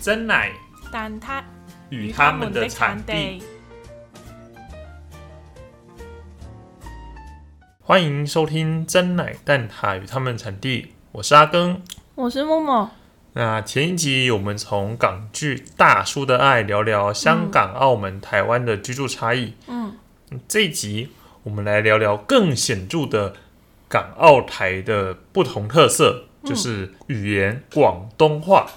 真奶但它与他们的产地。。欢迎收听真奶蛋挞与他们的产地，我是阿庚。我是默默，那前一集我们从港剧《大叔的爱》聊聊香港、澳门、台湾的居住差异。嗯，这一集我们来聊聊更显著的港澳台的不同特色，就是语言广东话。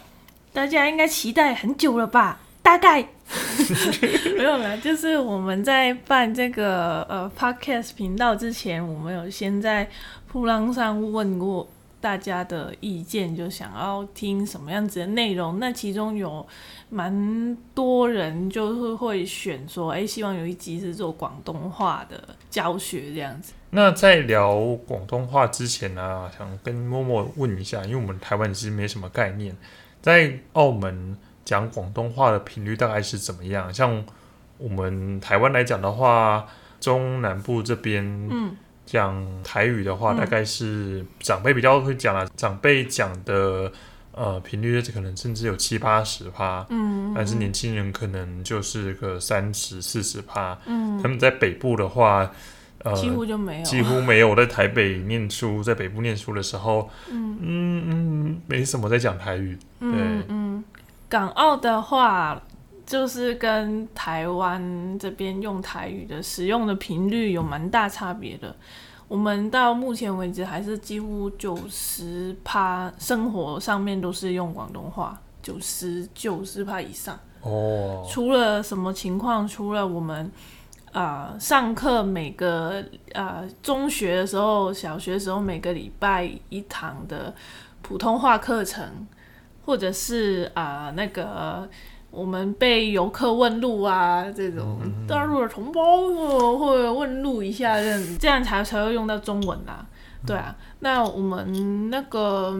大家应该期待很久了吧？大概 没有啦，就是我们在办这个呃 podcast 频道之前，我们有先在铺浪上问过大家的意见，就想要听什么样子的内容。那其中有蛮多人就是会选说，哎、希望有一集是做广东话的教学这样子。那在聊广东话之前呢、想跟默默问一下，因为我们台湾其实没什么概念，在澳门讲广东话的频率大概是怎么样？像我们台湾来讲的话，中南部这边嗯讲台语的话，嗯大概是长辈比较会讲啦，长辈讲的呃频率可能甚至有七八十趴，嗯，但是年轻人可能就是个三十四十趴。嗯他们在北部的话，呃，几乎就没有，几乎没有我在台北念书，在北部念书的时候，嗯嗯嗯，没什么在讲台语。嗯嗯，港澳的话，就是跟台湾这边用台语的使用的频率有蛮大差别的。我们到目前为止还是几乎九十趴生活上面都是用广东话，九十九十趴以上。哦，除了什么情况？除了我们啊、呃上课每个呃中学的时候、小学的时候每个礼拜一堂的普通话课程，或者是啊、呃那个我们被游客问路啊这种大陆的同胞呃会问路一下这样，这样才才会用到中文啦。对啊，那我们那个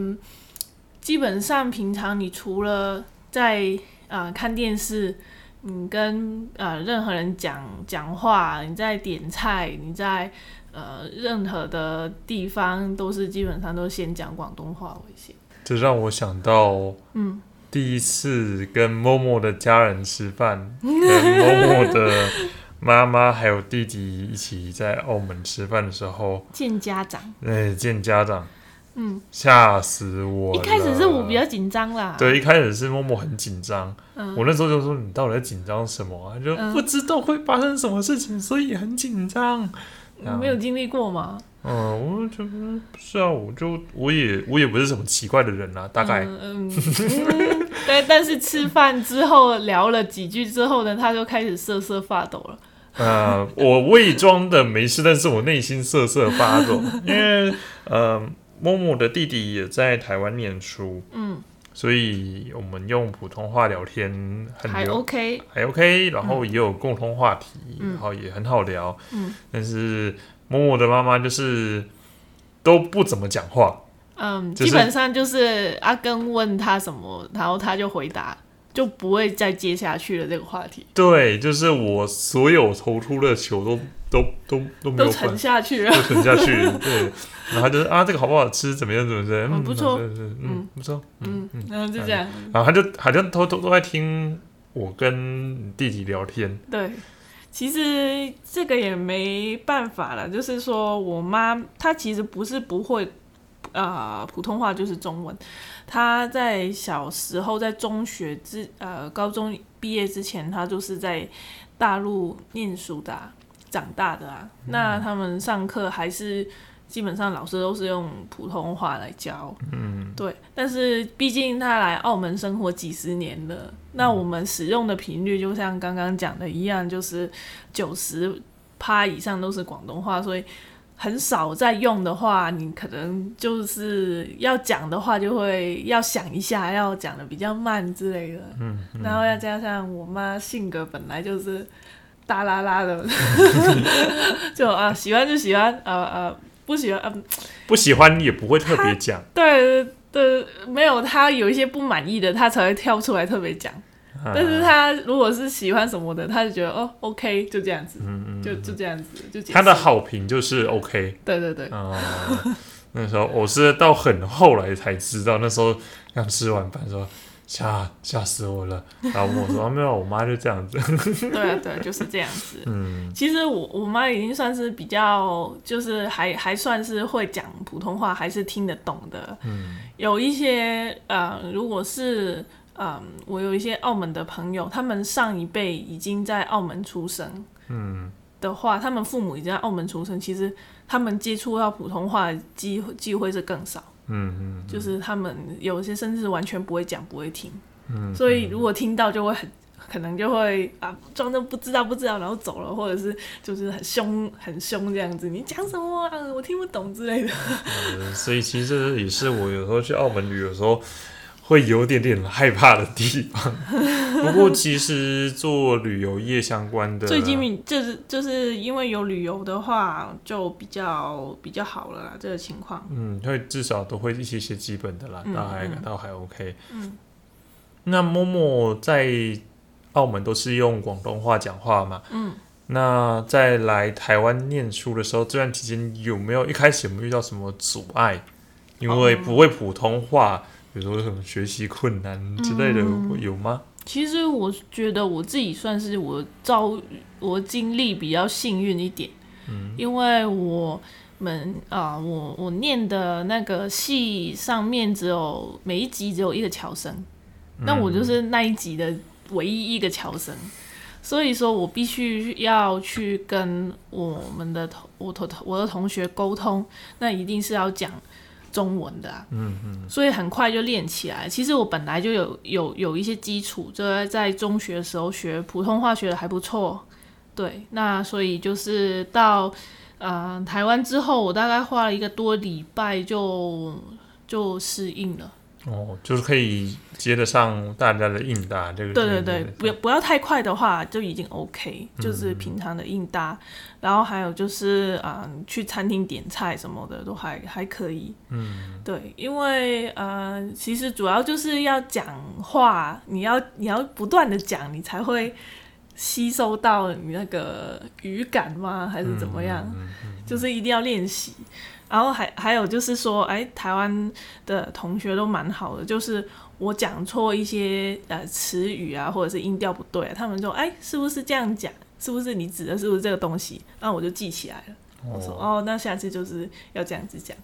基本上平常你除了在啊、呃看电视，你跟呃任何人讲讲话，你在点菜，你在呃任何的地方都是基本上都先讲广东话为先。这让我想到嗯，第一次跟默默的家人吃饭，跟默默的妈妈还有弟弟一起在澳门吃饭的时候，见家长，哎，见家长，嗯，吓死我了！一开始是我比较紧张啦，对，一开始是默默很紧张，嗯，我那时候就说你到底在紧张什么啊？就嗯不知道会发生什么事情，所以很紧张。你没有经历过吗？嗯，我就不是啊，我就我也我也不是什么奇怪的人啊，大概、嗯嗯嗯，对，但是吃饭之后聊了几句之后呢，他就开始瑟瑟发抖了。呃，我伪装的没事，但是我内心瑟瑟发抖，因为呃，默默的弟弟也在台湾念书，嗯，所以我们用普通话聊天很还 OK，还 OK，然后也有共同话题，嗯。然后也很好聊，嗯。但是默默的妈妈就是都不怎么讲话，嗯，就是基本上就是阿根问他什么，然后他就回答，就不会再接下去了这个话题，对，就是我所有投出的球都都都都没都有都沉下去了。都沉下去，对，然后他就是啊，这个好不好吃，怎么样，怎么样，嗯不错。嗯嗯，不错，嗯嗯，然后就这样，然后他就好像偷偷都在听我跟弟弟聊天，对。其实这个也没办法了，就是说我妈她其实不是不会，呃，普通话就是中文。她在小时候在中学之呃高中毕业之前，她就是在大陆念书的啊、长大的啊。那他们上课还是基本上老师都是用普通话来教，嗯，对，但是毕竟他来澳门生活几十年了，那我们使用的频率就像刚刚讲的一样，就是九十趴以上都是广东话，所以很少在用的话，你可能就是要讲的话，就会要想一下，要讲的比较慢之类的。嗯，然后要加上我妈性格本来就是大啦啦的，就啊喜欢就喜欢，呃呃不喜欢，嗯、不喜欢也不会特别讲，对对，没有他有一些不满意的，他才会跳出来特别讲。啊。但是他如果是喜欢什么的，他就觉得哦，OK，就这样子，嗯嗯，就就这样子，就他的，好评就是 OK 对对对，啊。那时候我是到很后来才知道，那时候刚吃完饭说吓吓死我了。然后我说、啊、没有，我妈就这样子。对啊，对啊，就是这样子。嗯其实我我妈已经算是比较，就是还还算是会讲普通话，还是听得懂的。嗯有一些呃，如果是嗯，我有一些澳门的朋友，他们上一辈已经在澳门出生嗯的话，他们父母已经在澳门出生，其实他们接触到普通话的机会机会是更少，嗯嗯就是他们有些甚至完全不会讲，不会听。嗯，所以如果听到就会很可能就会啊装作不知道不知道，然后走了，或者是就是很凶很凶这样子，你讲什么啊？我听不懂之类的。嗯所以其实也是我有时候去澳门旅游的时候会有点点害怕的地方。不过其实做旅游业相关的，最近民就是就是因为有旅游的话，就比较比较好了啦，这个情况。嗯，会至少都会一些些基本的啦，嗯倒还嗯倒还 OK。嗯，那默默在澳门都是用广东话讲话嘛？嗯，那在来台湾念书的时候，这段期间有没有一开始有没有遇到什么阻碍？因为不会普通话，比如说什么学习困难之类的，嗯。有吗？其实我觉得我自己算是我遭我经历比较幸运一点，嗯。因为我们啊、我我念的那个系上面只有每一集只有一个侨生，那我就是那一集的唯一一个侨生，所以说我必须要去跟我们的同我同我的同学沟通，那一定是要讲中文的、啊，嗯嗯所以很快就练起来。其实我本来就有有有一些基础，就在在中学的时候学普通话学的还不错，对，那所以就是到呃台湾之后，我大概花了一个多礼拜就就适应了。哦，就是可以接得上大家的应答这个。对对对，不要不要太快的话就已经 OK，就是平常的应答，然后还有就是啊、呃去餐厅点菜什么的都还还可以。嗯对，因为呃，其实主要就是要讲话，你要你要不断的讲，你才会吸收到你那个语感吗？还是怎么样？嗯嗯就是一定要练习。然后还还有就是说，哎，台湾的同学都蛮好的，就是我讲错一些呃词语啊，或者是音调不对、啊，他们就，哎，是不是这样讲？是不是你指的是不是这个东西？那我就记起来了。我说哦，哦，那下次就是要这样子讲。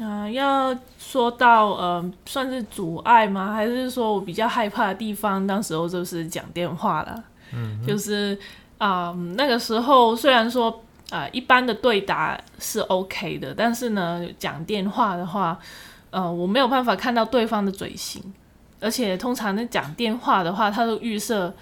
嗯、要说到呃，算是阻碍吗？还是说我比较害怕的地方？当时候就是讲电话了，嗯就是啊、那个时候虽然说啊、一般的对答是 OK 的，但是呢，讲电话的话，呃，我没有办法看到对方的嘴型，而且通常在讲电话的话，他都预设。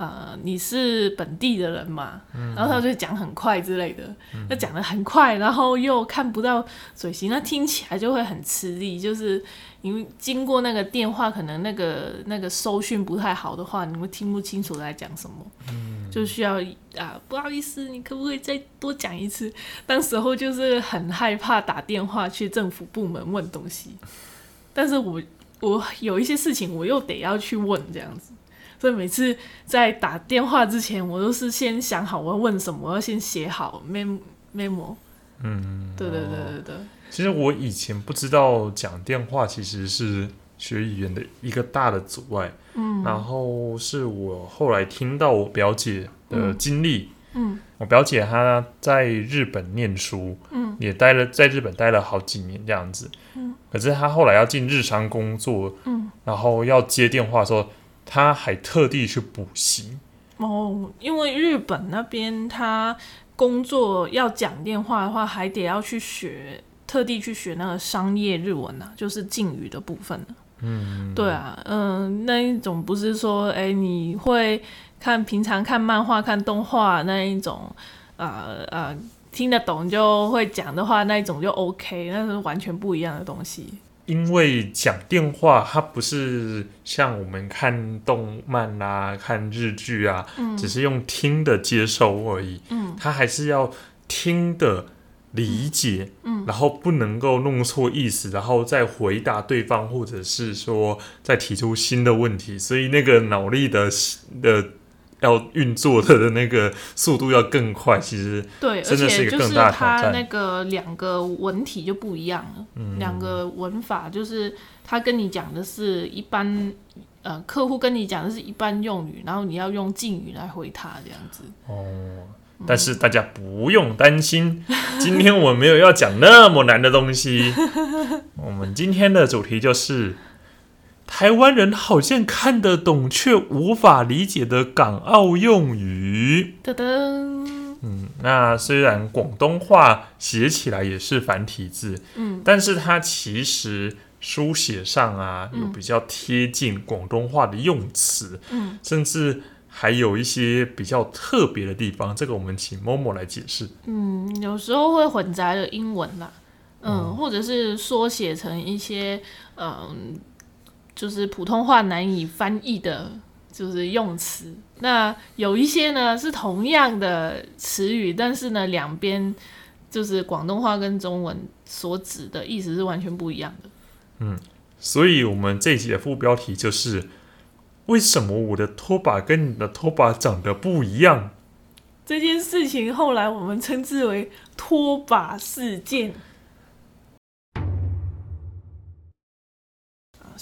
呃，你是本地的人嘛，然后他就讲很快之类的，那讲的很快，然后又看不到嘴型，那听起来就会很吃力。就是因为经过那个电话，可能那个那个收讯不太好的话，你会听不清楚在讲什么，嗯就需要啊，不好意思，你可不可以再多讲一次？当时候就是很害怕打电话去政府部门问东西，但是我我有一些事情我又得要去问这样子。所以每次在打电话之前，我都是先想好我要问什么，我要先写好 mem memo。嗯，对对对对对，其实我以前不知道讲电话其实是学语言的一个大的阻碍，嗯。然后是我后来听到我表姐的经历，嗯。我表姐她在日本念书，嗯。也待了在日本待了好几年这样子，嗯。可是她后来要进日商工作，嗯，然后要接电话的时候，她还特地去补习，哦，因为日本那边他工作要讲电话的话，还得要去学，特地去学那个商业日文啊，就是敬语的部分啊。嗯，对啊，嗯，那一种不是说，哎、你会看平常看漫画、看动画那一种，呃呃，听得懂就会讲的话，那一种就 OK，那是完全不一样的东西。因为讲电话，它不是像我们看动漫啊、看日剧啊，只是用听的接受而已。嗯，它还是要听的理解，嗯然后不能够弄错意思，然后再回答对方，或者是说再提出新的问题。所以那个脑力的的要运作的那个速度要更快。其实对，而真的是一且就是个更大的挑它那个两个文体就不一样了，嗯两个文法就是他跟你讲的是一般，呃，客户跟你讲的是一般用语，然后你要用敬语来回他这样子。哦，但是大家不用担心，今天我们没有要讲那么难的东西。我们今天的主题就是台湾人好像看得懂却无法理解的港澳用语。噔噔，嗯，那虽然广东话写起来也是繁体字，嗯，但是它其实书写上啊有比较贴近广东话的用词，嗯，甚至还有一些比较特别的地方。这个我们请某某来解释。嗯，有时候会混杂了英文啦，嗯，哦或者是缩写成一些嗯，就是普通话难以翻译的，就是用词。那有一些呢是同样的词语，但是呢两边就是广东话跟中文所指的意思是完全不一样的。嗯所以，我们这一集的副标题就是：为什么我的拖把跟你的拖把长得不一样？这件事情后来我们称之为拖把事件。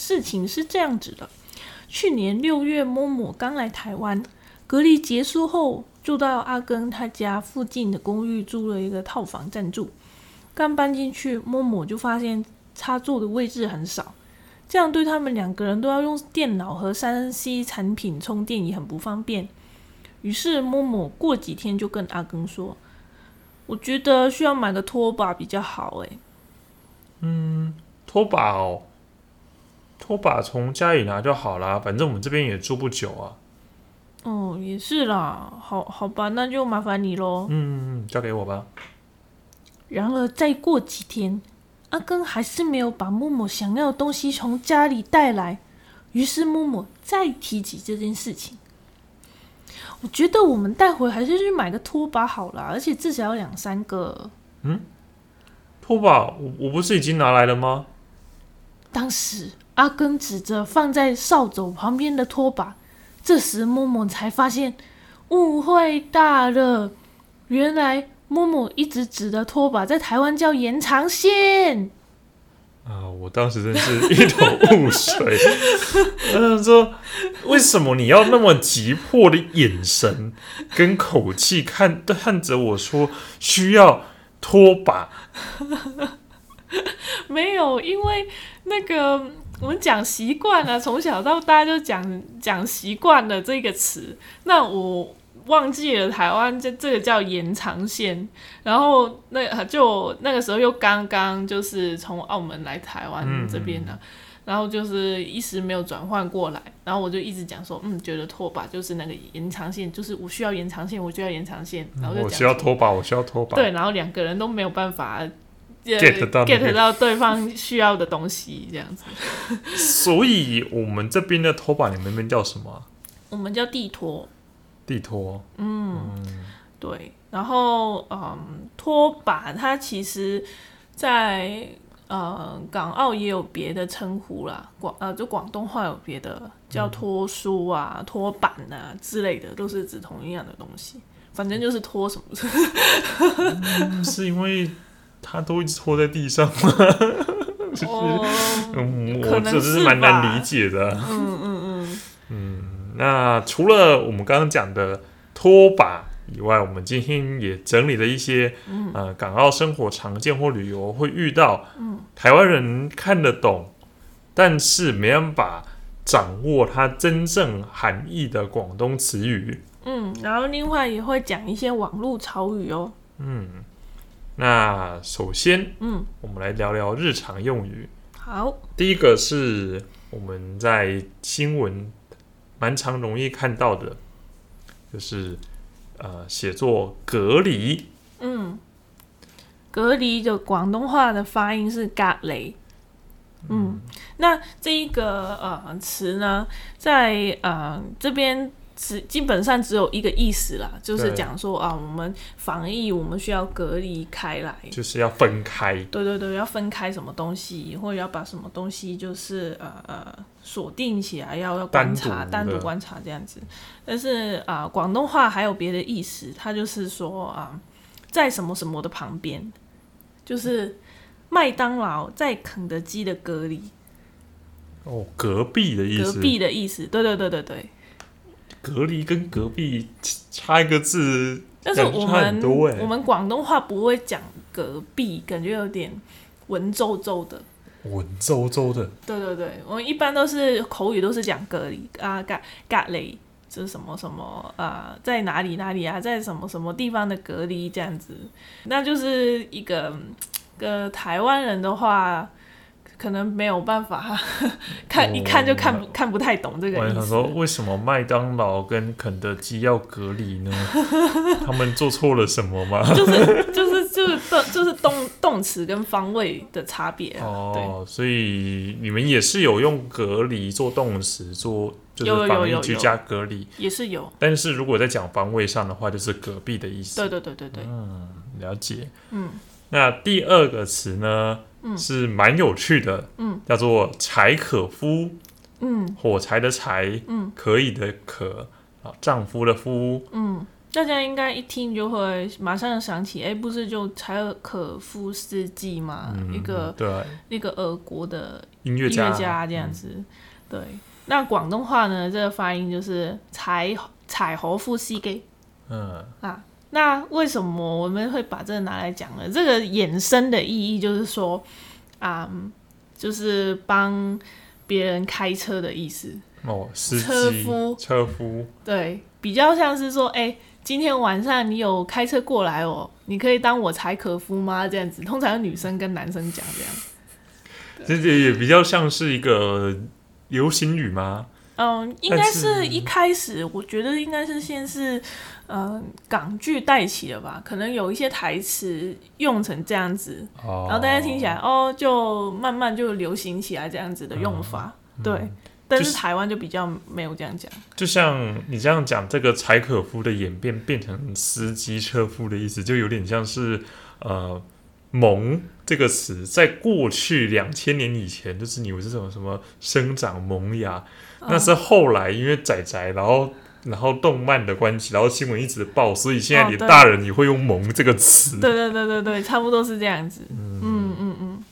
事情是这样子的，去年六月，某某刚来台湾，隔离结束后，就到阿根他家附近的公寓租了一个套房暂住。刚搬进去，某某就发现插座的位置很少，这样对他们两个人都要用电脑和三 C 产品充电也很不方便。于是某某过几天就跟阿根说：“我觉得需要买个拖把比较好。”诶，嗯拖把哦，拖把从家里拿就好啦，反正我们这边也住不久啊。哦，也是啦，好好吧，那就麻烦你喽。嗯，交给我吧。然而再过几天，阿根还是没有把木木想要的东西从家里带来，于是木木再提起这件事情。我觉得我们待会还是去买个拖把好啦，而且至少要两三个。嗯拖把，我我不是已经拿来了吗？当时阿根指着放在扫帚旁边的拖把，这时默默才发现误会大了。原来默默一直指的拖把在台湾叫延长线。啊，我当时真是一头雾水。嗯，说为什么你要那么急迫的眼神跟口气看看着我说需要拖把？没有，因为那个我们讲习惯了，从小到大就讲讲习惯了这个词。那我忘记了台湾这这个叫延长线，然后那就那个时候又刚刚就是从澳门来台湾嗯这边呢、然后就是一时没有转换过来，然后我就一直讲说，嗯，觉得拖把就是那个延长线，就是我需要延长线，我就要延长线，然后就我需要拖把，我需要拖把。对，然后两个人都没有办法。呃 get 到 get 到对方需要的东西，这样子，所以我们这边的拖把，你们那边叫什么啊？我们叫地拖，地拖。嗯对，然后嗯，拖把它其实在呃港澳也有别的称呼啦，广呃就广东话有别的叫拖书啊、拖板啊之类的，都是指同一样的东西，反正就是拖什么。嗯是因为它都一直拖在地上吗？我这是是蛮难理解的。嗯嗯嗯，那除了我们刚刚讲的拖把以外，我们今天也整理了一些，呃，港澳生活常见或旅游会遇到，台湾人看得懂，但是没办法掌握它真正含义的广东词语。嗯，然后另外也会讲一些网络潮语哦，那首先，嗯，我们来聊聊日常用语。好，第一个是我们在新闻蛮常容易看到的，就是呃写作隔离。嗯，隔离的广东话的发音是隔离。嗯，那这一个呃词呢，在呃这边只基本上只有一个意思啦，就是讲说啊，我们防疫我们需要隔离开来，就是要分开。对对对，要分开什么东西，或者要把什么东西就是呃呃锁定起来，要要观察，单独观察这样子。但是啊、广东话还有别的意思，它就是说啊、在什么什么的旁边，就是麦当劳在肯德基的隔离，哦，隔壁的意思隔。壁的意思。对对对对对。隔离跟隔壁差一个字，但是我们欸我们广东话不会讲隔壁，感觉有点文绉绉的。文绉绉的。对对对，我们一般都是口语都是讲隔离啊，隔隔离就是什么什么啊，在哪里哪里啊，在什么什么地方的隔离这样子，那就是一个个台湾人的话，可能没有办法 看、哦一看就看不看不太懂这个意思。我想说，为什么麦当劳跟肯德基要隔离呢？他们做错了什么吗？就是就是就是动就是动动词跟方位的差别啊，哦，所以你们也是有用隔离做动词，做就有有是防有有疫居家隔离。也是有，但是如果在讲方位上的话，就是隔壁的意思。对对对对对，嗯了解。嗯，那第二个词呢，是蛮有趣的，嗯，叫做柴可夫，嗯。火柴的柴，嗯，可以的可，啊，丈夫的夫，嗯，大家应该一听就会马上想起，哎，不是就柴尔可夫斯基吗？嗯，一个对，一个俄国的音乐家，音乐家这样子，对。那广东话呢，这个发音就是柴柴可夫斯基。嗯，啊。那为什么我们会把这个拿来讲呢？这个衍生的意义就是说，啊、就是帮别人开车的意思。哦，车夫车夫，对，比较像是说，哎、今天晚上你有开车过来哦，你可以当我柴可夫吗？这样子，通常女生跟男生讲这样。这个也比较像是一个流行语吗？嗯，应该是一开始，我觉得应该是先是，嗯、港剧带起的吧，可能有一些台词用成这样子，哦，然后大家听起来，哦，就慢慢就流行起来这样子的用法，对。但是是台湾就比较没有这样讲，就像你这样讲，这个柴可夫的演变变成司机车夫的意思，就有点像是呃“萌”这个词，在过去两千年以前，就是你有这种什么生长萌芽，那是后来因为仔仔，然后然后动漫的关系，然后新闻一直报，所以现在哦对。连大人也会用“萌”这个词。对对对对对，差不多是这样子，嗯嗯嗯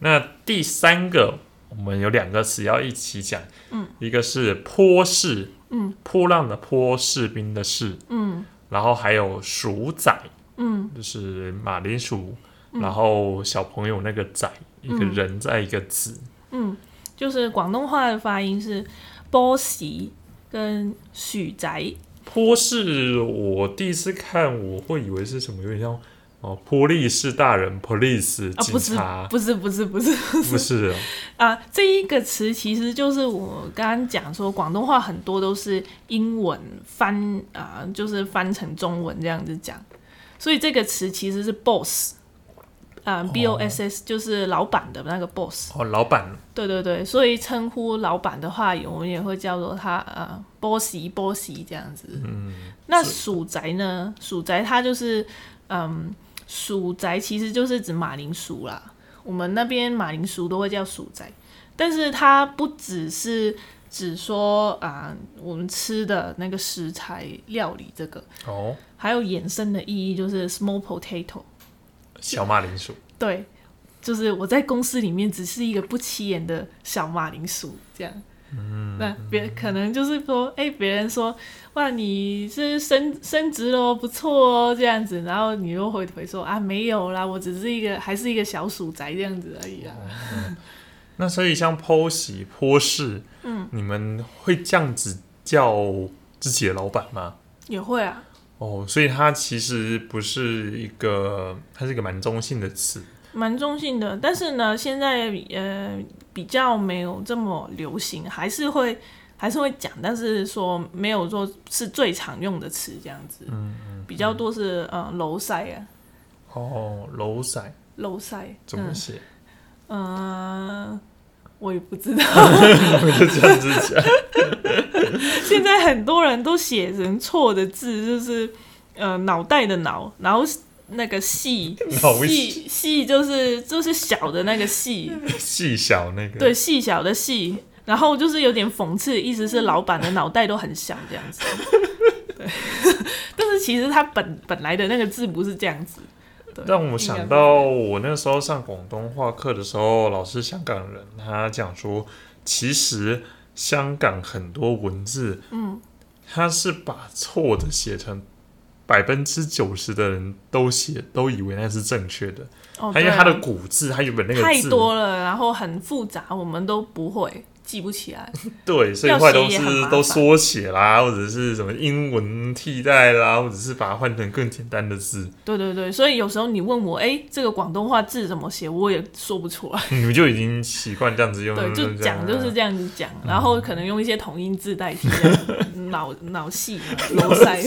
那第三个，我们有两个词要一起讲，嗯，一个是坡士，嗯，波浪的坡，士兵的士，嗯。然后还有鼠仔，嗯。就是马铃薯，然后小朋友那个仔，一个人在一个字，嗯，就是广东话的发音是波喜跟许宅，坡是，我第一次看我会以为是什么，有点像哦，波利士大人 （police） 啊，不是警察，不是不是不是不是。哦 啊，这一个词其实就是我刚刚讲说，广东话很多都是英文翻啊、就是翻成中文这样子讲，所以这个词其实是 boss 啊、b o s s 就是老板的那个 boss，哦，老板对对对，所以称呼老板的话，我们也会叫做他呃 bossy bossy 这样子。嗯，那鼠宅呢？鼠宅它就是嗯，鼠宅其实就是指马铃薯啦。我们那边马铃薯都会叫鼠宅，但是它不只是只说啊、我们吃的那个食材料理这个，哦，还有衍生的意义就是 small potato。小马铃薯，对，就是我在公司里面只是一个不起眼的小马铃薯这样。嗯，那别可能就是说，哎、别人说，哇，你是升升职了哦，不错哦，这样子，然后你又回回说啊，没有啦，我只是一个还是一个小鼠宅这样子而已啊。那所以像剖析、坡士，嗯，你们会这样子叫自己的老板吗？也会啊，哦，所以它其实不是一个，它是一个蛮中性的词。蛮中性的，但是呢，现在呃比较没有这么流行，还是会还是会讲，但是说没有说是最常用的词这样子，嗯比较多是呃楼塞啊，哦，楼仔楼塞怎么写？嗯、呃我也不知道，我就这样子讲。现在很多人都写成错的字，就是呃脑袋的脑，然后那个细脑细细就是就是小的那个细，细小那个，对，细小的细，然后就是有点讽刺，意思是老板的脑袋都很小这样子。对，但是其实他本本来的那个字不是这样子。对。让我想到我那时候上广东话课的时候，老师香港人，他讲说，其实香港很多文字，嗯，他是把错的写成百分之九十的人都写都以为那是正确的，哦，他因为他的古字，他原本那个字太多了，然后很复杂，我们都不会记不起来。对，所以坏东西都缩写啦，或者是什么英文替代啦，或者是把它换成更简单的字，对对对，所以有时候你问我，哎，这个广东话字怎么写，我也说不出来。你们就已经习惯这样子用，对，就讲就是这样子讲，嗯然后可能用一些同音字代替脑脑细嘛，楼塞。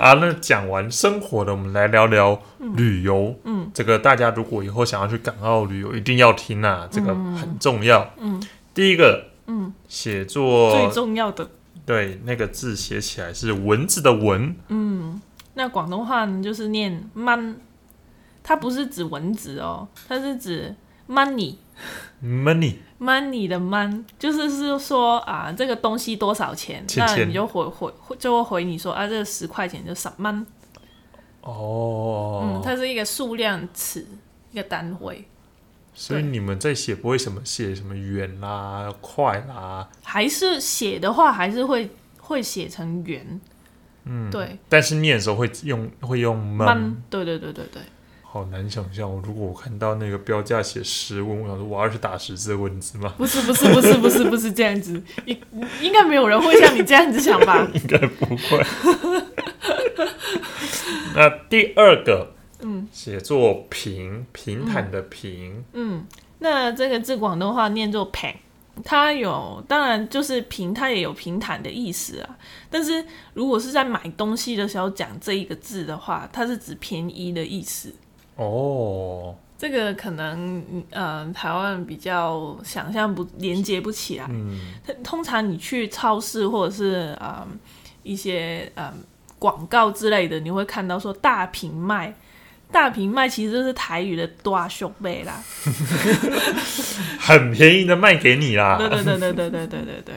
啊，那讲完生活的，我们来聊聊旅游。嗯，这个大家如果以后想要去港澳旅游，一定要听啊，这个很重要。嗯。第一个，嗯，写作最重要的，对那个字写起来是蚊子的蚊，嗯，那广东话呢就是念 man，它不是指蚊子哦，它是指 money。Money money 的 man 就是是说啊，这个东西多少钱？那你就回回回就会回你说啊，这个十块钱就十蚊。哦，嗯，它是一个数量词，一个单位。所以你们在写不会什么写什么圆啦、快啦，还是写的话，还是会会写成圆。嗯，对但是念的时候会用会用 man，man，对对对对对。好难想象哦。如果我看到那个标价写十问，我想说我要是打十字的文字吗？不是不是不是不是不是这样子，应应该没有人会像你这样子想吧？应该不会。那第二个，嗯写作平平坦的平，嗯，那这个字广东话念作平，它有当然就是平，它也有平坦的意思啊。但是如果是在买东西的时候讲这一个字的话，它是指便宜的意思。哦，这个可能，嗯、呃，台湾比较想象不连接不起来。嗯，通常你去超市或者是呃一些呃广告之类的，你会看到说大瓶卖，大瓶卖其实就是台语的大胸背啦。很便宜的卖给你啦。对对对对对对对对对。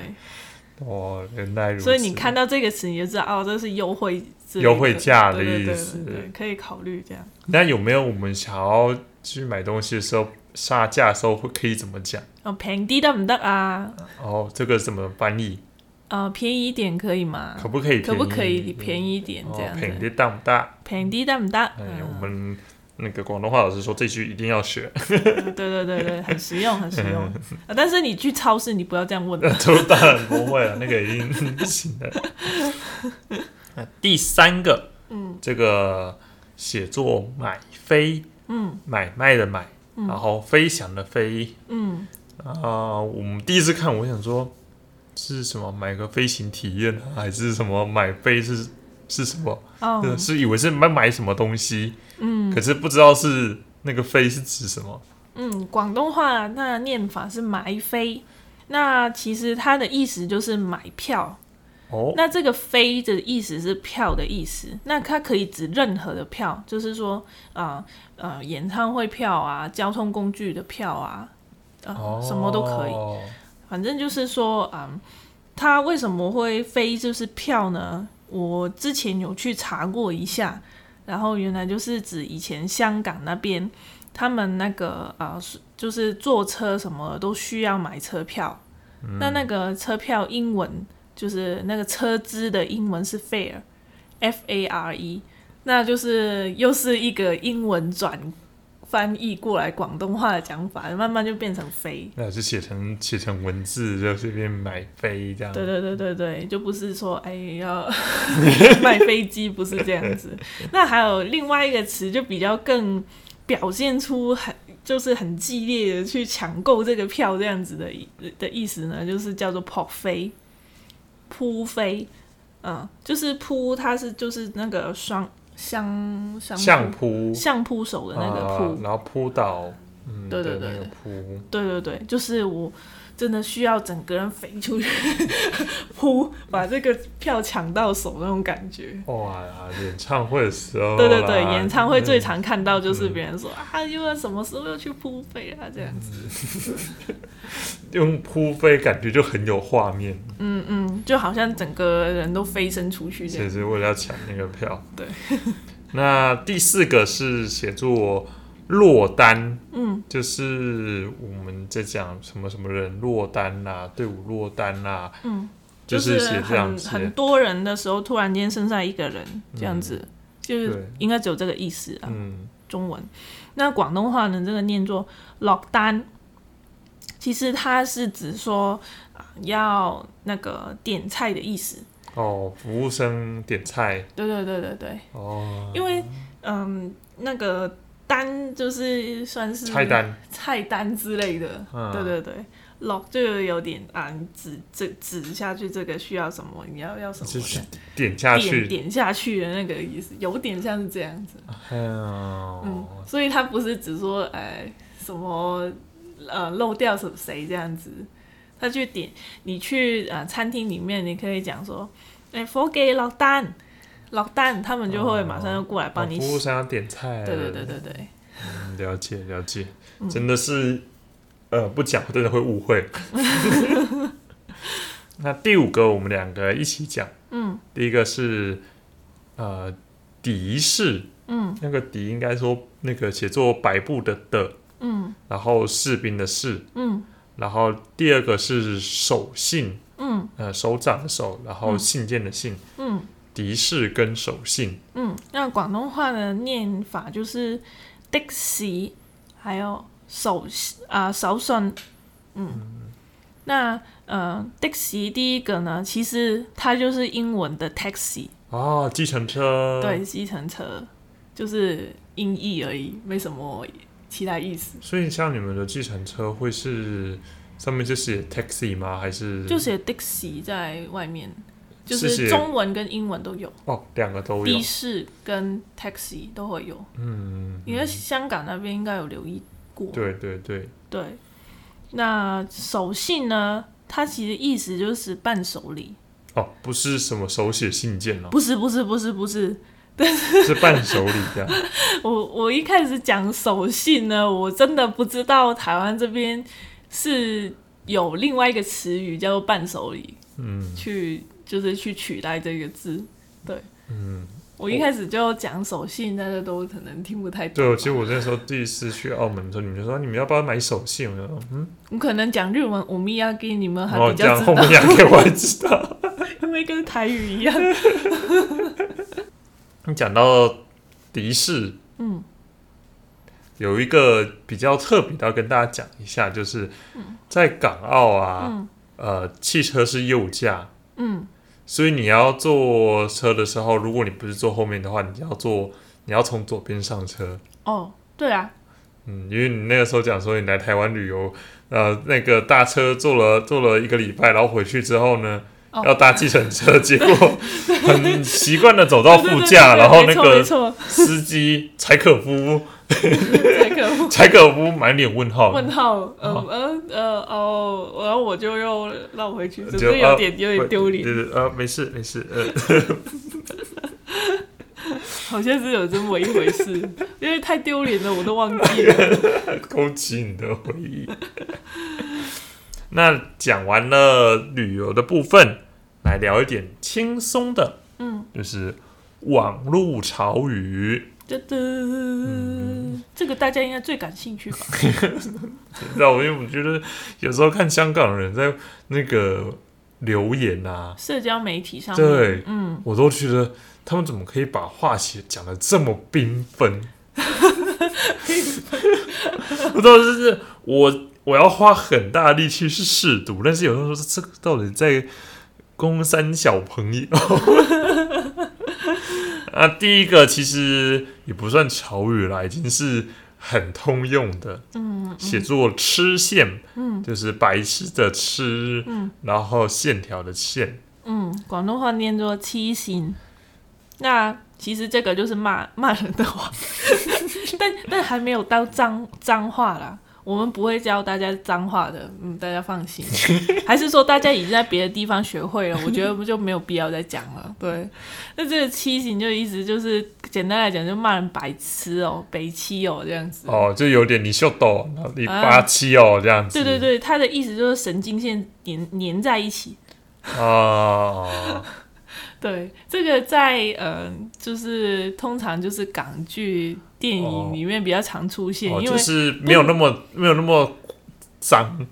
哦，原来如此。所以你看到这个词，你就知道哦，这是优惠优惠价的意思对对可以考虑这样。那有没有我们想要去买东西的时候杀价的时候会可以怎么讲？哦，平啲得唔得啊？哦，这个怎么翻译？呃，便宜一点可以吗？可不可以？可不可以便宜一点这样哦，平子？的大不大？平啲得唔得？哎，嗯我们那个广东话老师说这句一定要学，对对对对，很实用，很实用。啊 但是你去超市，你不要这样问。都当然不会了，那个已经不行了。那第三个，嗯这个写作买飞，嗯买卖的买，嗯然后飞翔的飞嗯，啊、我们第一次看，我想说是什么买个飞行体验啊，还是什么买飞是是什么？哦，是以为是买买什么东西，嗯可是不知道是那个飞是指什么。嗯，广东话那念法是买飞，那其实它的意思就是买票。哦，那这个“飞”的意思是票的意思，那它可以指任何的票，就是说，啊呃演唱会票啊，交通工具的票啊，呃，哦，什么都可以。反正就是说，嗯，它为什么会飞就是票呢？我之前有去查过一下，然后原来就是指以前香港那边他们那个呃，就是坐车什么都需要买车票，那那个车票英文就是那个车资的英文是 fare，f a r e，那就是又是一个英文转翻译过来广东话的讲法，慢慢就变成飞。那是写成写成文字，就随便买飞这样。对对对对对，就不是说哎要 卖飞机，不是这样子。那还有另外一个词，就比较更表现出很就是很激烈的去抢购这个票这样子的的意思呢，就是叫做跑飞，扑飞，嗯，就是扑，它是就是那个双相相相扑相扑手的那个扑，啊然后扑倒嗯，对对对那个扑，对对对，就是我真的需要整个人飞出去扑，把这个票抢到手那种感觉。哇呀，演唱会的时候，对对对，演唱会最嗯常看到就是别人说、啊，因为什么时候要去扑飞啊这样子。用扑飞，感觉就很有画面，嗯嗯，就好像整个人都飞升出去这样。其实为了要抢那个票。对。那第四个是写作落单，嗯。就是我们在讲什么什么人落单啦、队伍落单啦、嗯，就是写这样很很多人的时候，突然间剩下一个人这样子，就是对。应该只有这个意思啊。嗯。中文。那广东话呢，这个念作落单，其实它是指说啊要那个点菜的意思。哦，服务生点菜。对对对对对，哦，因为嗯，那个单就是算是菜单，菜单之类的。嗯对对对。落就有点啊，你指这指下去，这个需要什么？你要要什么就是？点下点去，点下去的那个意思，有点像是这样子。嗯嗯，，所以他不是只说哎什么呃漏掉什谁这样子，他去点你去呃餐厅里面，你可以讲说，哎佛给落单，落单，他们就会马上就过来帮你服务生要点菜，对对对对对，嗯，了解了解，嗯。真的是，呃，不讲真的会误会。那第五个我们两个一起讲，嗯。第一个是呃敌士，嗯。那个敌应该说那个写作百步的的，嗯。然后士兵的士，嗯。然后第二个是手信，嗯。呃手掌的手，然后信件的信，嗯敌士跟手信，嗯，那广东话的念法就是的士，还有手啊、手信，嗯，那呃的士第一个呢，其实它就是英文的 taxi。哦，计程车，对，计程车就是音译而已，没什么其他意思。所以像你们的计程车会是上面就写 taxi 吗？还是？就写的士在外面，就是中文跟英文都有，哦，两个都有的。士跟 taxi 都会有。嗯，因为香港那边应该有留意过。对对对，对那手信呢？它其实意思就是伴手礼，哦，不是什么手写信件哦，不是不是不是不是。是伴手礼这样。我我一开始讲手信呢，我真的不知道台湾这边是有另外一个词语叫做伴手礼，嗯去就是去取代这个字。对嗯，我一开始就讲手信，大家都可能听不太懂。对，其实我那时候第一次去澳门的时候，你们就说你们要不要买手信？我就说嗯，我可能讲日文，我们要给你们还比较知道，后面两个我还知道。因为跟台语一样。你讲到的士，嗯有一个比较特别的要跟大家讲一下，就是在港澳啊，嗯呃，汽车是右驾，嗯所以你要坐车的时候，如果你不是坐后面的话，你要坐，你要从左边上车。哦，对啊，嗯，因为你那个时候讲说你来台湾旅游，呃，那个大车坐了坐了一个礼拜，然后回去之后呢，哦。要搭计程车，结果 很习惯的走到副驾，然后那个，司机柴可夫，才 柴可夫满脸问号，问号，嗯嗯呃哦，然后我就又绕回去，只就是呃有点有点丢脸，对对呃，没事没事，呃，好像是有这么一回事，因为太丢脸了，我都忘记了。勾起你的回忆。那讲完了旅游的部分，来聊一点轻松的，嗯，就是网络潮语。噔噔，这个大家应该最感兴趣吧？你 知道，因为我觉得有时候看香港人在那个留言啊，社交媒体上面，对嗯，我都觉得他们怎么可以把话写讲的这么缤纷？不知道，就是我我要花很大的力气去试读，但是有人说这个到底在攻三小朋友？啊，第一个其实也不算潮语啦，已经是很通用的，嗯。写作吃线，嗯。就是白痴的吃，嗯。然后线条的线，嗯，广东话念作七星。那其实这个就是骂骂人的话，但但还没有到脏脏话啦。我们不会教大家脏话的，嗯，大家放心。还是说大家已经在别的地方学会了？我觉得不就没有必要再讲了。对，那这个七型就意思就是简单来讲，就骂人白痴哦、北七哦这样子。哦，就有点你秀逗，你八七哦这样子。对对对，他的意思就是神经线粘粘在一起。哦，对，这个在呃，就是通常就是港剧、电影里面比较常出现，因为就是没有那么没有那么脏，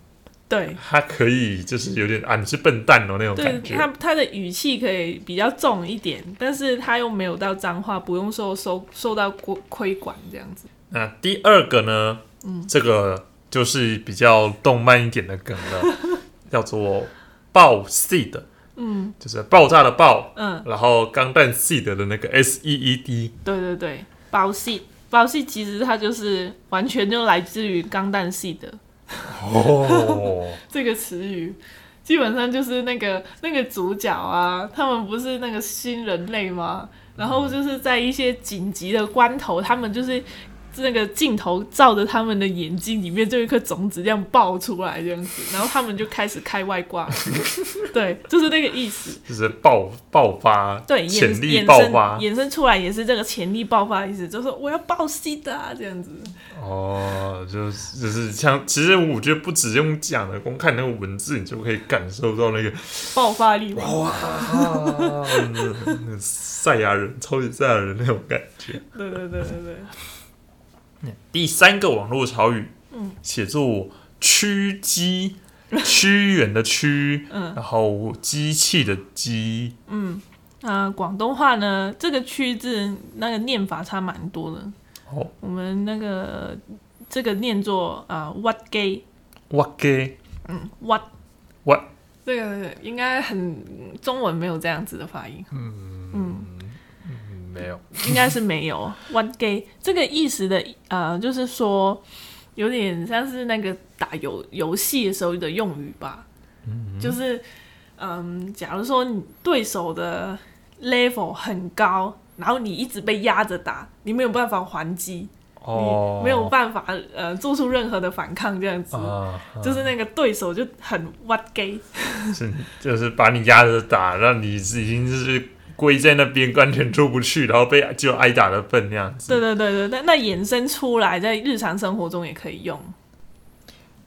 对，他可以就是有点啊，你是笨蛋哦那种感觉。他他的语气可以比较重一点，但是他又没有到脏话，不用受受受到规规管这样子。那第二个呢？嗯，这个就是比较动漫一点的梗了，叫做。爆 seed，嗯，就是爆炸的爆，嗯，然后钢弹 seed 的那个 S E E D，对对对，爆 seed，爆 seed 其实它就是完全就来自于钢弹 seed，哦，这个词语基本上就是那个那个主角啊，他们不是那个新人类吗？然后就是在一些紧急的关头，他们就是。那个镜头照着他们的眼睛里面，就一颗种子这样爆出来，这样子，然后他们就开始开外挂，对，就是那个意思，就是爆爆发，对，潜力爆发，衍生出来也是这个潜力爆发的意思，就是我要爆戏的这样子。哦，就是就是像，其实我觉得不只用讲的，光看那个文字，你就可以感受到那个爆发力，哇，那赛亚人，超级赛亚人那种感觉。对对对对对。第三个网络潮语，嗯，写作屈机，屈原的屈，嗯，然后机器的机，嗯，啊，广东话呢，这个屈字那个念法差蛮多的。哦，我们那个这个念作啊，what gay，what gay，嗯，what。what，这个应该很中文没有这样子的发音，嗯。嗯。没有，应该是没有。One gay 这个意思的，呃，就是说有点像是那个打游游戏的时候的用语吧。嗯，就是，嗯，假如说你对手的 level 很高，然后你一直被压着打，你没有办法还击，你，没有办法呃做出任何的反抗，这样子，就是那个对手就很 what gay，是就是把你压着打，让你已经就是。龟在那边完全出不去，然后被就挨打的份那样子。对对对对，那那衍生出来在日常生活中也可以用。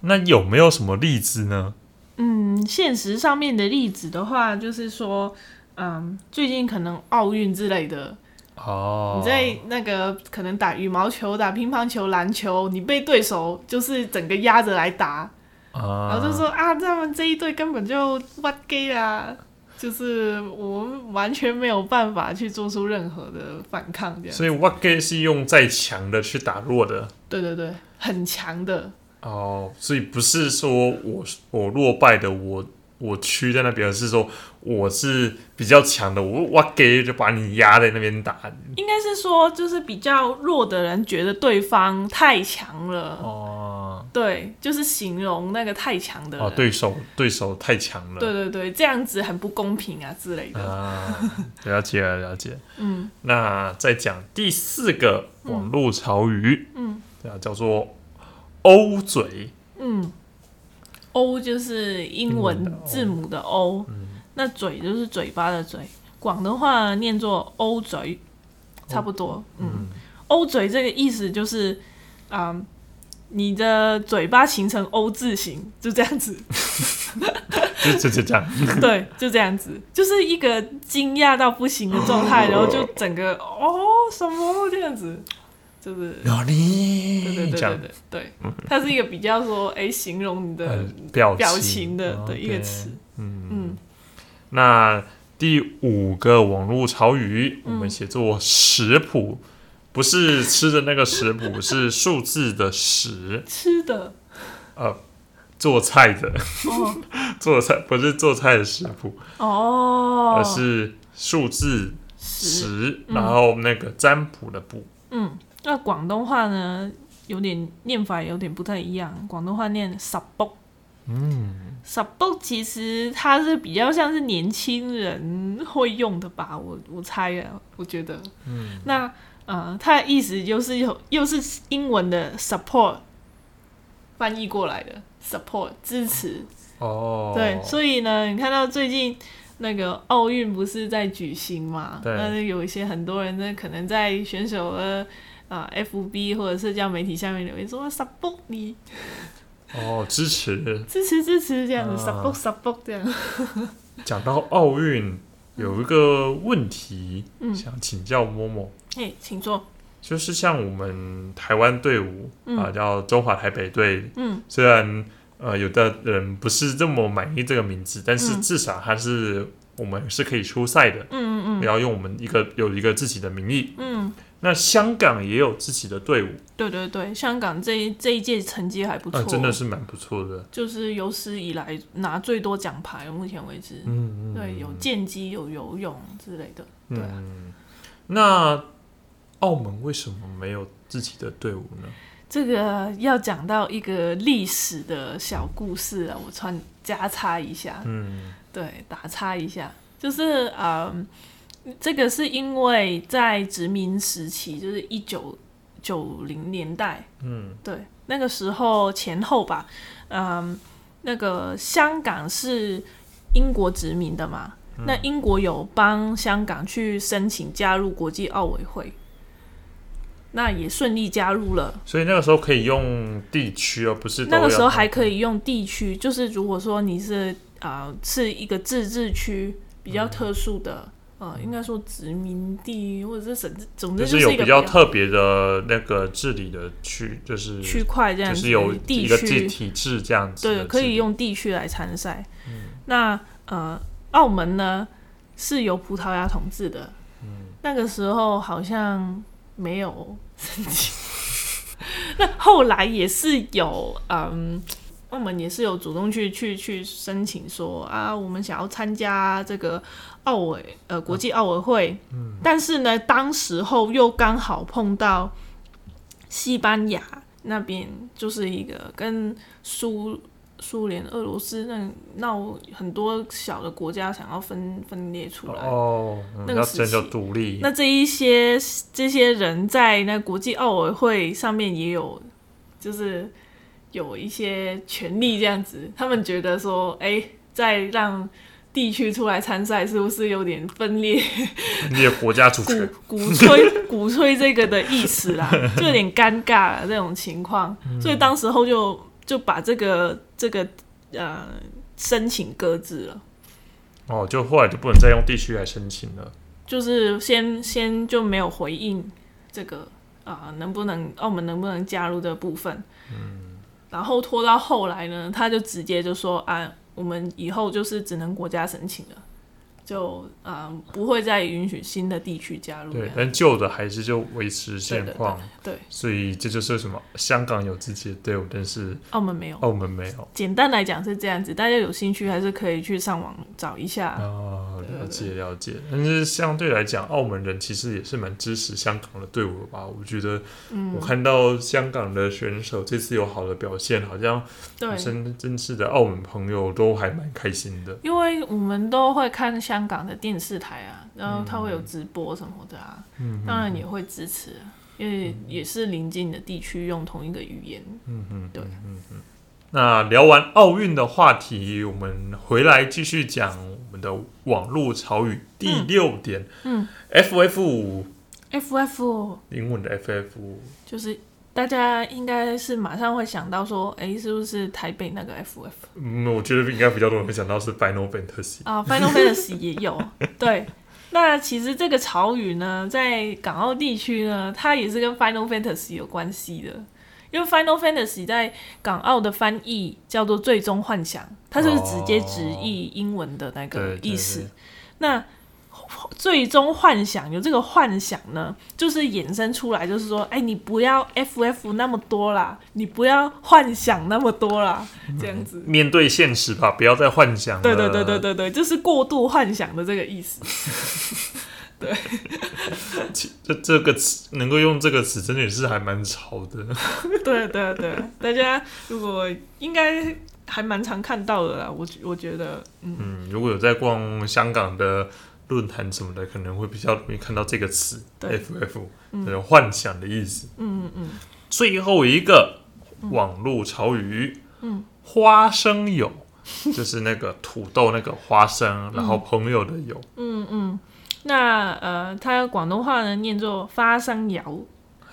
那有没有什么例子呢？嗯，现实上面的例子的话，就是说，嗯，最近可能奥运之类的哦，你在那个可能打羽毛球、打乒乓球、篮球，你被对手就是整个压着来打，然后就说啊，他们这一队根本就 what gay 啊。就是我们完全没有办法去做出任何的反抗，这样。所以 what gay 是用再强的去打弱的。对对对，很强的。哦，所以不是说我我落败的我。我屈在那边，是说我是比较强的，我我给就把你压在那边打。应该是说，就是比较弱的人觉得对方太强了。哦，对，就是形容那个太强的。哦，对手对手太强了。对对对，这样子很不公平啊之类的。啊，了解了了解。嗯，那再讲第四个网络潮语，嗯，啊，叫做“欧嘴”。嗯。O 就是英文字母的 O，那嘴就是嘴巴的嘴，广的话念作 O 嘴，差不多。嗯，O 嘴这个意思就是，啊，你的嘴巴形成 O 字形，就这样子。就就就这样。对，就这样子，就是一个惊讶到不行的状态，然后就整个哦什么这样子。就是对对对对对对，它是一个比较说哎形容你的表表情的的一个词。嗯。嗯，那第五个网络潮语，我们写作食谱，不是吃的那个食谱，是数字的食，吃的，呃，做菜的，做菜不是做菜的食谱哦，而是数字十，然后那个占卜的卜，嗯。那广东话呢，有点念法有点不太一样。广东话念十卜，嗯，十卜其实它是比较像是年轻人会用的吧，我我猜啊，我觉得，嗯，那呃，它的意思就是有又是英文的 support 翻译过来的 support 支持。哦，对，所以呢，你看到最近那个奥运不是在举行嘛？对那有一些很多人呢，可能在选手的啊、FB 或者社交媒体下面留言说 support 你，哦，支持。支持支持这样子、啊 support support 这样。讲到奥运，有一个问题、嗯想请教默默，哎，请坐。就是像我们台湾队伍、嗯啊，叫中华台北队，嗯虽然呃有的人不是这么满意这个名字，但是嗯至少它是我们是可以出赛的，嗯嗯不要用我们一个有一个自己的名义。嗯，那香港也有自己的队伍，对对对，香港这一这一届成绩还不错、啊，真的是蛮不错的。就是有史以来拿最多奖牌，目前为止。嗯嗯，对，有剑击，有游泳之类的。对啊嗯，那澳门为什么没有自己的队伍呢？这个要讲到一个历史的小故事啊，我穿加插一下，嗯对，打插一下，就是嗯，这个是因为在殖民时期，就是一九九零年代，嗯。对，那个时候前后吧，嗯，那个香港是英国殖民的嘛，那英国有帮香港去申请加入国际奥委会，那也顺利加入了。所以那个时候可以用地区，而不是那个时候还可以用地区，就是如果说你是啊、呃是一个自治区比较特殊的，呃，应该说殖民地或者是省治，总之就是有比较特别的那个治理的区，就是区块这样子，就是有地一个体区体制这样对，可以用地区来参赛。那呃，澳门呢是由葡萄牙统治的，那个时候好像没有申请。那后来也是有，嗯，澳门也是有主动去去去申请说啊，我们想要参加这个奥委呃国际奥委会，但是呢，当时候又刚好碰到西班牙那边就是一个跟苏苏联、俄罗斯那闹很多小的国家想要分分裂出来，哦，嗯那个时要真叫期独立。那这一些这些人在那国际奥委会上面也有，就是有一些权利这样子。他们觉得说，哎、再让地区出来参赛，是不是有点分裂、你的国家主 鼓权，鼓吹鼓吹这个的意思啦？就有点尴尬了这种情况。所以当时候就就把这个这个呃申请搁置了。哦，就后来就不能再用地区来申请了。就是先先就没有回应这个啊、能不能澳门能不能加入这部分，嗯，然后拖到后来呢，他就直接就说啊，我们以后就是只能国家申请了，就啊、不会再允许新的地区加入对，，但旧的还是就维持现况。对，所以这就是什么香港有自己的队伍，但是澳门没有。澳门没有。简单来讲是这样子，大家有兴趣还是可以去上网找一下。哦，了解了解，但是相对来讲，澳门人其实也是蛮支持香港的队伍的吧？我觉得，嗯我看到香港的选手这次有好的表现，好像对，真真是的澳门朋友都还蛮开心的。因为我们都会看香港的电视台啊，然后它会有直播什么的啊，嗯当然也会支持啊，因为也是邻近的地区用同一个语言。嗯嗯，对。嗯嗯。那聊完奥运的话题，我们回来继续讲我们的网络潮语第六点。嗯，FF 五，FF 英文的 FF 就是大家应该是马上会想到说，哎，是不是台北那个 FF 嗯，我觉得应该比较多人会想到是 Final Fantasy。啊？Final Fantasy 也有，对。那其实这个潮语呢，在港澳地区呢，它也是跟 Final Fantasy 有关系的。因为 Final Fantasy 在港澳的翻译叫做“最终幻想”，它就是直接直译英文的那个意思。对那最终幻想有这个幻想呢，就是衍生出来，就是说，哎，你不要 FF 那么多啦，你不要幻想那么多啦，这样子。面对现实吧，不要再幻想。对对对对对对，就是过度幻想的这个意思。对这这个词能够用这个词，真的也是还蛮潮的。对对对，大家如果应该还蛮常看到的啦，我我觉得，嗯嗯，如果有在逛香港的论坛什么的，可能会比较容易看到这个词 “FF”，这种幻想的意思。嗯嗯。嗯最后一个网络潮语，嗯，花生友，就是那个土豆那个花生，然后朋友的友，嗯嗯。那呃，它广东话呢念作花生油，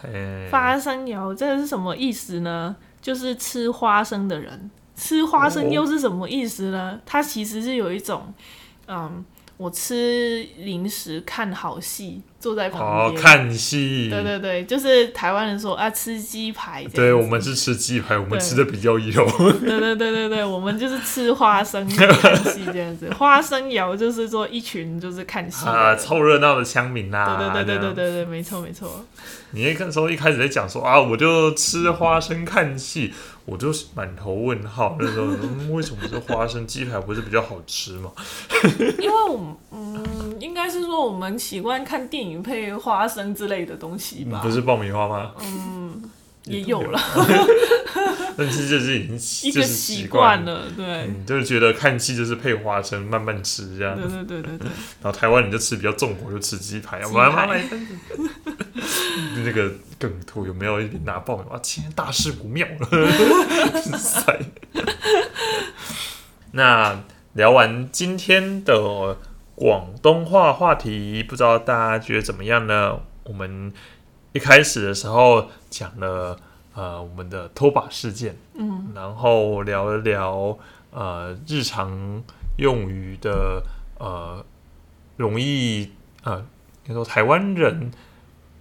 哎，发生油，这个是什么意思呢？就是吃花生的人，吃花生哦。又是什么意思呢？它其实是有一种，嗯，我吃零食看好戏，坐在旁哦，边，看戏，对对对，就是台湾人说啊，吃鸡排对我们是吃鸡排，我们吃的比较油，对对对对对，我们就是吃花生看戏这样子。花生窑就是说一群就是看戏啊，凑热闹的乡民啊，对对对对对对对，没错没错。你那个时候一开始在讲说啊，我就吃花生看戏，我就满头问号。那时候、嗯、为什么是花生鸡排不是比较好吃吗？因为我们嗯，应该是说我们习惯看电影配花生之类的东西吧，不是爆米花吗？也有了 但是就是已经一个习惯惯。了，对。嗯，就是觉得看戏就是配花生，慢慢吃这样。对对对对对，然后台湾你就吃比较重口，就吃鸡排，鸡慢排慢来。那个梗图有没有一点拿爆米花？今天大事不妙了，塞。那聊完今天的广东话话题，不知道大家觉得怎么样呢？我们一开始的时候讲了呃我们的拖把事件，嗯，然后聊一聊呃日常用语的呃容易呃应该说台湾人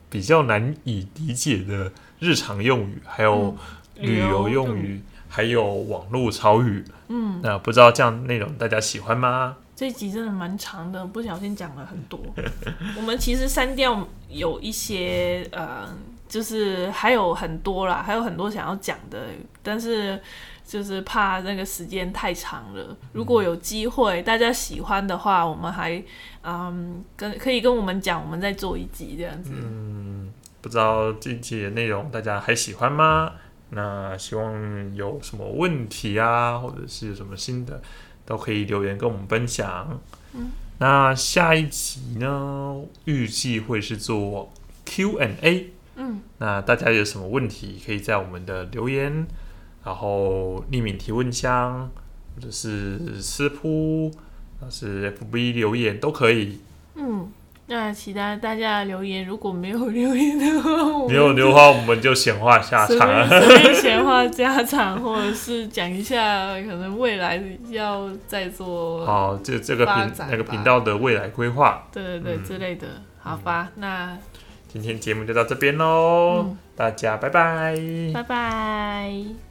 比较难以理解的日常用语，还有旅游用语，还有网络潮语。嗯，那不知道这样内容大家喜欢吗？这一集真的蛮长的，不小心讲了很多。我们其实删掉有一些呃，就是还有很多啦，还有很多想要讲的，但是就是怕那个时间太长了。如果有机会大家喜欢的话，我们还嗯跟可以跟我们讲，我们再做一集这样子。嗯，不知道这一集的内容大家还喜欢吗？那希望有什么问题啊，或者是有什么新的，都可以留言跟我们分享。嗯，那下一集呢，预计会是做 Q&A。嗯，那大家有什么问题，可以在我们的留言，然后匿名提问箱，或者是私铺，或是 FB 留言都可以。嗯，那期待大家的留言。如果没有留言的话，没有的话，我们就闲话下随场。闲话家常，或者是讲一下可能未来要再做，好，这这个频那个频道的未来规划，对对对、嗯之类的，好吧？那今天节目就到这边喽，嗯，大家拜拜。拜拜。